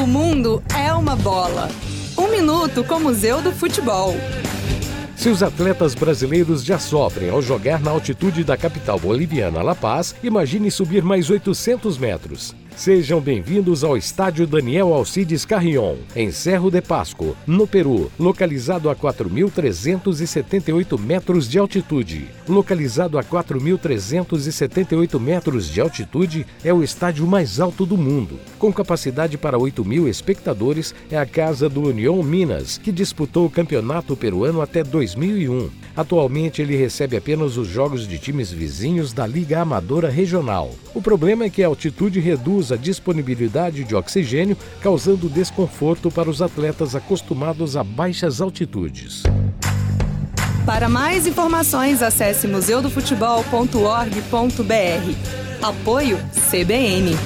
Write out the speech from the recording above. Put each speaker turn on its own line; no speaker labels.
O mundo é uma bola. Um minuto com o Museu do Futebol.
Se os atletas brasileiros já sofrem ao jogar na altitude da capital boliviana La Paz, imagine subir mais 800 metros. Sejam bem-vindos ao Estádio Daniel Alcides Carrion, em Cerro de Pasco, no Peru, localizado a 4.378 metros de altitude. Localizado a 4.378 metros de altitude, é o estádio mais alto do mundo. Com capacidade para 8 mil espectadores, é a casa do União Minas, que disputou o campeonato peruano até 2001. Atualmente, ele recebe apenas os jogos de times vizinhos da Liga Amadora Regional. O problema é que a altitude reduz a disponibilidade de oxigênio, causando desconforto para os atletas acostumados a baixas altitudes.
Para mais informações, acesse museudofutebol.org.br. Apoio CBN.